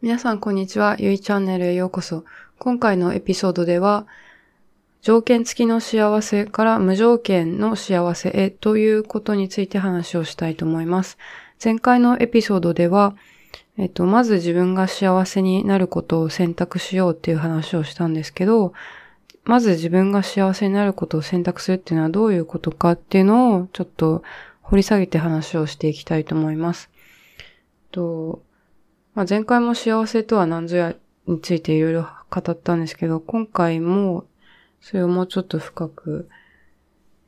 皆さんこんにちは。ゆいチャンネルへようこそ。今回のエピソードでは、条件付きの幸せから無条件の幸せへということについて話をしたいと思います。前回のエピソードでは、えっと、まず自分が幸せになることを選択しようっていう話をしたんですけど、まず自分が幸せになることを選択するっていうのはどういうことかっていうのをちょっと掘り下げて話をしていきたいと思います。とまあ、前回も幸せとは何ぞやについていろいろ語ったんですけど、今回もそれをもうちょっと深く、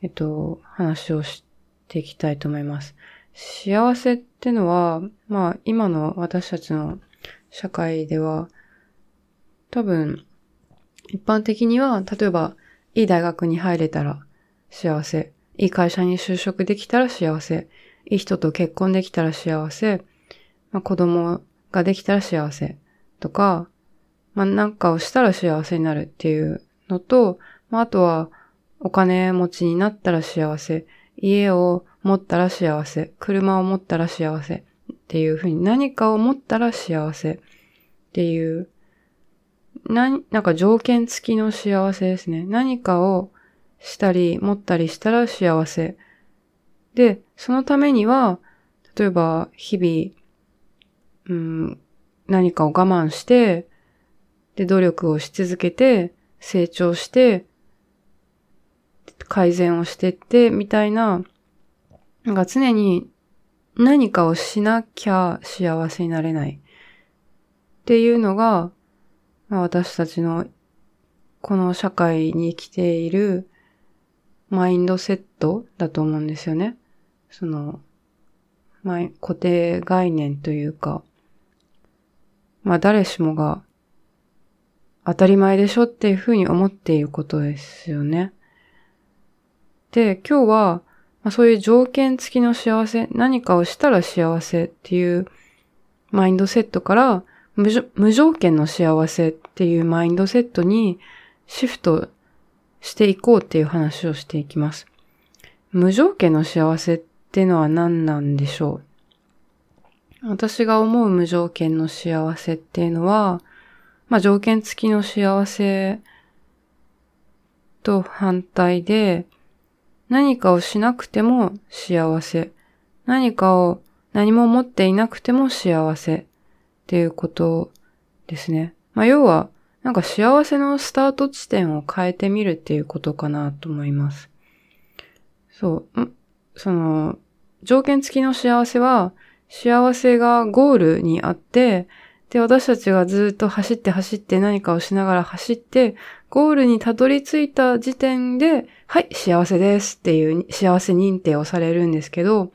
えっと、話をしていきたいと思います。幸せってのは、まあ今の私たちの社会では、多分、一般的には、例えば、いい大学に入れたら幸せ。いい会社に就職できたら幸せ。いい人と結婚できたら幸せ。まあ、子供ができたら幸せ。とか、まあ、なんかをしたら幸せになるっていうのと、まあ、あとは、お金持ちになったら幸せ。家を持ったら幸せ。車を持ったら幸せ。っていうふうに何かを持ったら幸せ。っていう、な、なんか条件付きの幸せですね。何かをしたり持ったりしたら幸せ。で、そのためには、例えば日々、うん、何かを我慢して、で、努力をし続けて、成長して、改善をしてって、みたいな、なんか常に何かをしなきゃ幸せになれない。っていうのが、まあ、私たちのこの社会に生きているマインドセットだと思うんですよね。その、まあ、固定概念というか、まあ誰しもが当たり前でしょっていうふうに思っていることですよね。で、今日は、まあ、そういう条件付きの幸せ、何かをしたら幸せっていうマインドセットから無条件の幸せっていうマインドセットにシフトしていこうっていう話をしていきます。無条件の幸せってのは何なんでしょう？私が思う無条件の幸せっていうのは、まあ条件付きの幸せと反対で、何かをしなくても幸せ。何かを何も持っていなくても幸せっていうことですね。まあ要は、なんか幸せのスタート地点を変えてみるっていうことかなと思います。そう。その、条件付きの幸せは、幸せがゴールにあって、で、私たちがずっと走って走って何かをしながら走って、ゴールにたどり着いた時点で、はい、幸せですっていう幸せ認定をされるんですけど、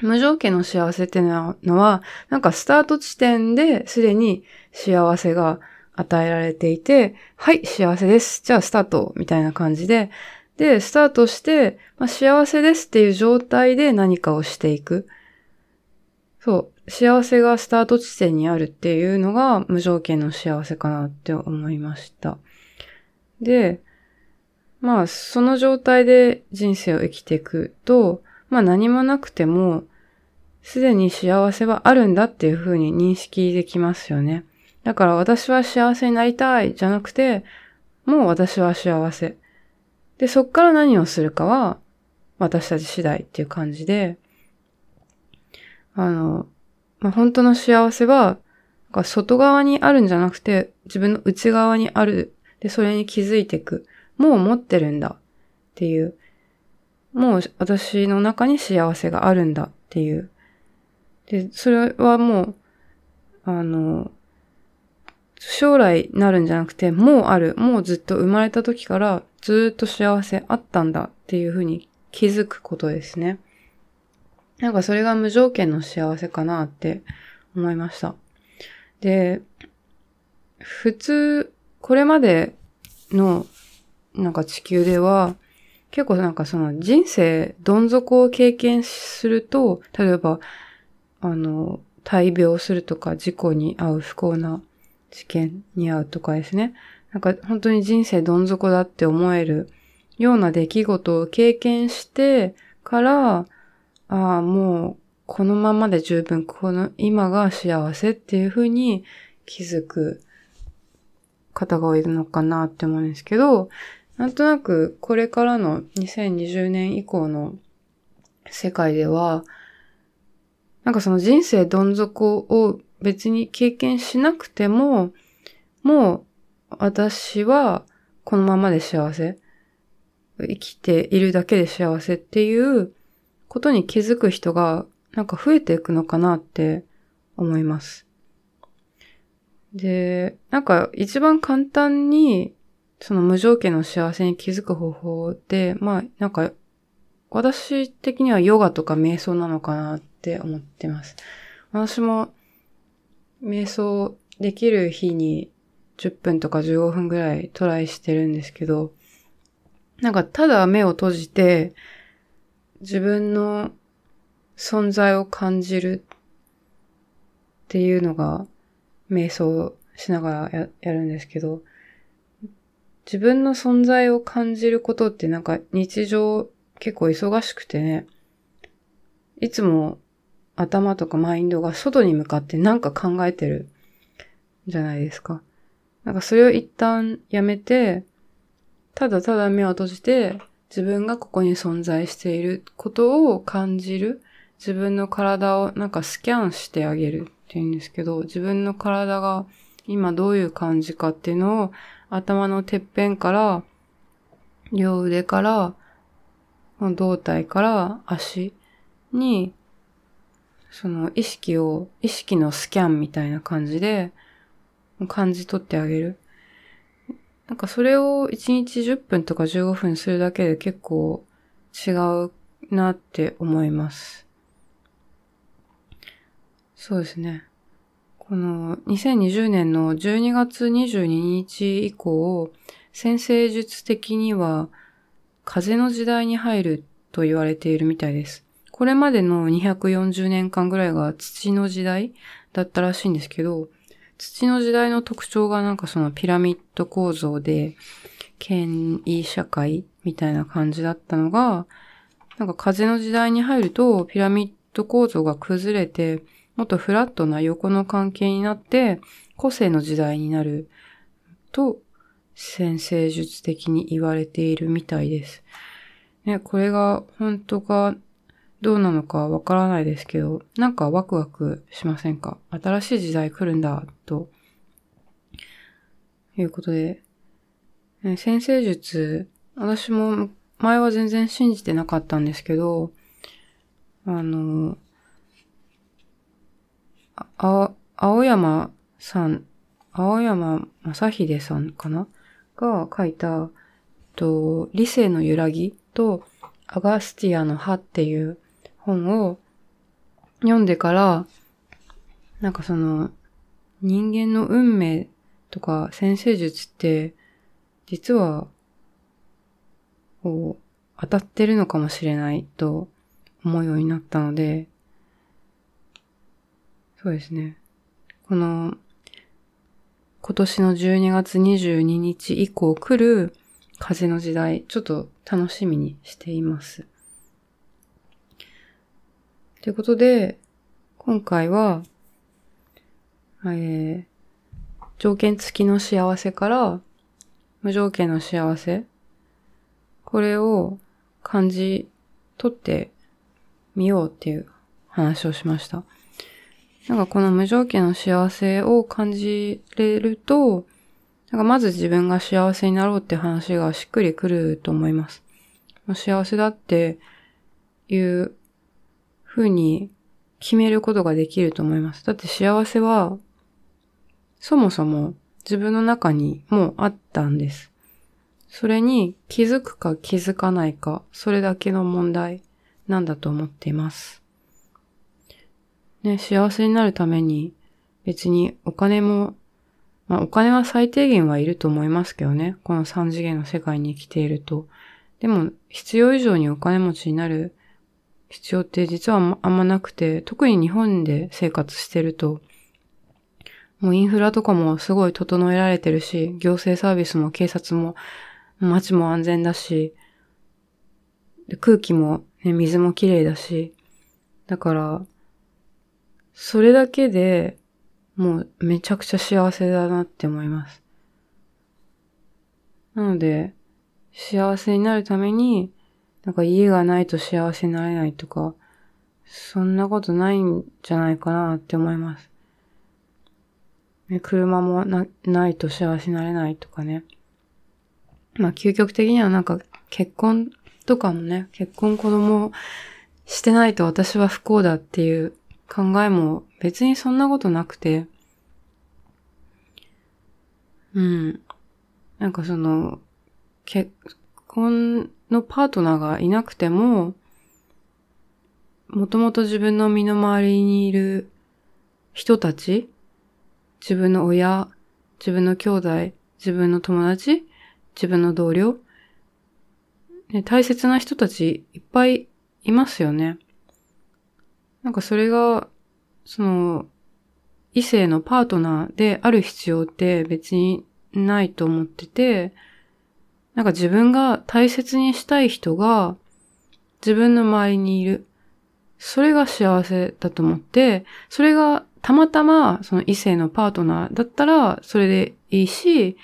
無条件の幸せっていうのは、なんかスタート地点ですでに幸せが与えられていて、はい、幸せです。じゃあスタートみたいな感じで、で、スタートして、まあ、幸せですっていう状態で何かをしていく。そう。幸せがスタート地点にあるっていうのが無条件の幸せかなって思いました。で、まあ、その状態で人生を生きていくと、まあ何もなくても、すでに幸せはあるんだっていうふうに認識できますよね。だから私は幸せになりたいじゃなくて、もう私は幸せ。で、そっから何をするかは私たち次第っていう感じで、あの、まあ、本当の幸せは、外側にあるんじゃなくて、自分の内側にある。で、それに気づいていく。もう持ってるんだっていう。もう私の中に幸せがあるんだっていう。で、それはもう、あの、将来なるんじゃなくて、もうある。もうずっと生まれた時からずっと幸せあったんだっていうふうに気づくことですね。なんかそれが無条件の幸せかなって思いました。で、普通、これまでのなんか地球では、結構なんかその人生どん底を経験すると、例えば、あの、大病するとか事故に遭う不幸な事件に遭うとかですね。なんか本当に人生どん底だって思えるような出来事を経験してから、ああ、もうこのままで十分、この今が幸せっていうふうに気づく方が多いのかなって思うんですけど、なんとなくこれからの2020年以降の世界では、なんかその人生どん底を別に経験しなくても、もう私はこのままで幸せ。生きているだけで幸せっていうことに気づく人がなんか増えていくのかなって思います。で、なんか一番簡単にその無条件の幸せに気づく方法で、まあなんか私的にはヨガとか瞑想なのかなって思ってます。私も瞑想できる日に10分とか15分ぐらいトライしてるんですけど、なんかただ目を閉じて自分の存在を感じるっていうのが瞑想しながらやるんですけど、自分の存在を感じることってなんか日常結構忙しくてね、いつも頭とかマインドが外に向かってなんか考えてるじゃないですか。なんかそれを一旦やめて、ただただ目を閉じて自分がここに存在していることを感じる。自分の体をなんかスキャンしてあげるっていうんですけど、自分の体が今どういう感じかっていうのを頭のてっぺんから、両腕から、胴体から足に、その意識を、意識のスキャンみたいな感じで、感じ取ってあげる。なんかそれを1日10分とか15分するだけで結構違うなって思います。そうですね。この2020年の12月22日以降、先生術的には風の時代に入ると言われているみたいです。これまでの240年間ぐらいが土の時代だったらしいんですけど、土の時代の特徴がなんかそのピラミッド構造で、権威社会みたいな感じだったのが、なんか風の時代に入るとピラミッド構造が崩れて、もっとフラットな横の関係になって、個性の時代になると、先生術的に言われているみたいです。ね、これが本当かどうなのかわからないですけど、なんかワクワクしませんか？新しい時代来るんだ、と。いうことで、ね、先生術、私も前は全然信じてなかったんですけど、あの、あ、青山さん、青山正秀さんかな？が書いた、と、理性の揺らぎと、アガスティアの歯っていう本を読んでから、なんかその、人間の運命とか先生術って、実は、こう、当たってるのかもしれないと思うようになったので、そうですね。この、今年の12月22日以降来る風の時代、ちょっと楽しみにしています。ということで、今回は、えー、条件付きの幸せから無条件の幸せ、これを感じ取ってみようっていう話をしました。なんかこの無条件の幸せを感じれると、なんかまず自分が幸せになろうって話がしっくりくると思います。幸せだっていうふうに決めることができると思います。だって幸せは、そもそも自分の中にもうあったんです。それに気づくか気づかないか、それだけの問題なんだと思っています。ね、幸せになるために別にお金も、まあお金は最低限はいると思いますけどね。この三次元の世界に生きていると。でも必要以上にお金持ちになる必要って実はあんまなくて、特に日本で生活してると、もうインフラとかもすごい整えられてるし、行政サービスも警察も街も安全だし、空気も、ね、水もきれいだし、だから、それだけでもうめちゃくちゃ幸せだなって思います。なので、幸せになるために、なんか家がないと幸せになれないとか、そんなことないんじゃないかなって思います。ね、車もなないと幸せになれないとかね。まあ究極的にはなんか結婚とかもね、結婚子供してないと私は不幸だっていう考えも別にそんなことなくて、うん。なんかその、結婚のパートナーがいなくても、もともと自分の身の回りにいる人たち、自分の親、自分の兄弟、自分の友達、自分の同僚、ね、大切な人たちいっぱいいますよね。なんかそれが、その、異性のパートナーである必要って別にないと思ってて、なんか自分が大切にしたい人が自分の周りにいる。それが幸せだと思って、それがたまたまその異性のパートナーだったらそれでいいし、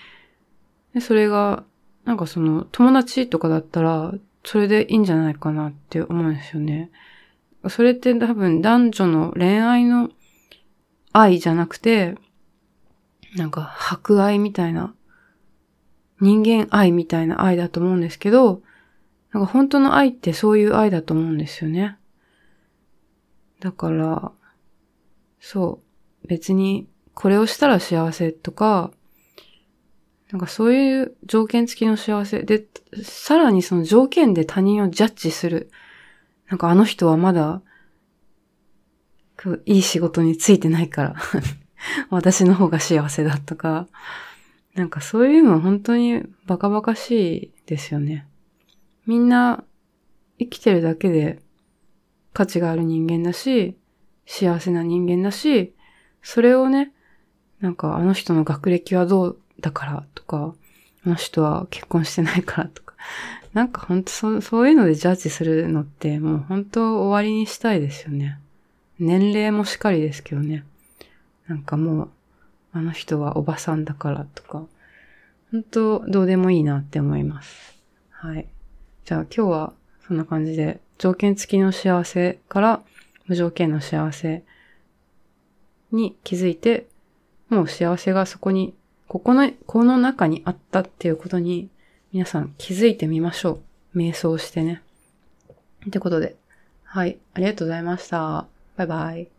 それがなんかその友達とかだったらそれでいいんじゃないかなって思うんですよね。それって多分男女の恋愛の愛じゃなくて、なんか博愛みたいな、人間愛みたいな愛だと思うんですけど、なんか本当の愛ってそういう愛だと思うんですよね。だから、そう、別にこれをしたら幸せとか、なんかそういう条件付きの幸せ。で、さらにその条件で他人をジャッジする。なんかあの人はまだ、いい仕事についてないから 私の方が幸せだとか、なんかそういうの本当にバカバカしいですよね。みんな生きてるだけで価値がある人間だし、幸せな人間だし、それをね、なんかあの人の学歴はどうだからとか、あの人は結婚してないからとか、なんか本当そそういうのでジャッジするのってもう本当終わりにしたいですよね。年齢もしっかりですけどね。なんかもう、あの人はおばさんだからとか、本当どうでもいいなって思います。はい。じゃあ今日はそんな感じで、条件付きの幸せから無条件の幸せに気づいて、もう幸せがそこに、ここの、この中にあったっていうことに皆さん気づいてみましょう。瞑想してね。ってことで。はい。ありがとうございました。バイバイ。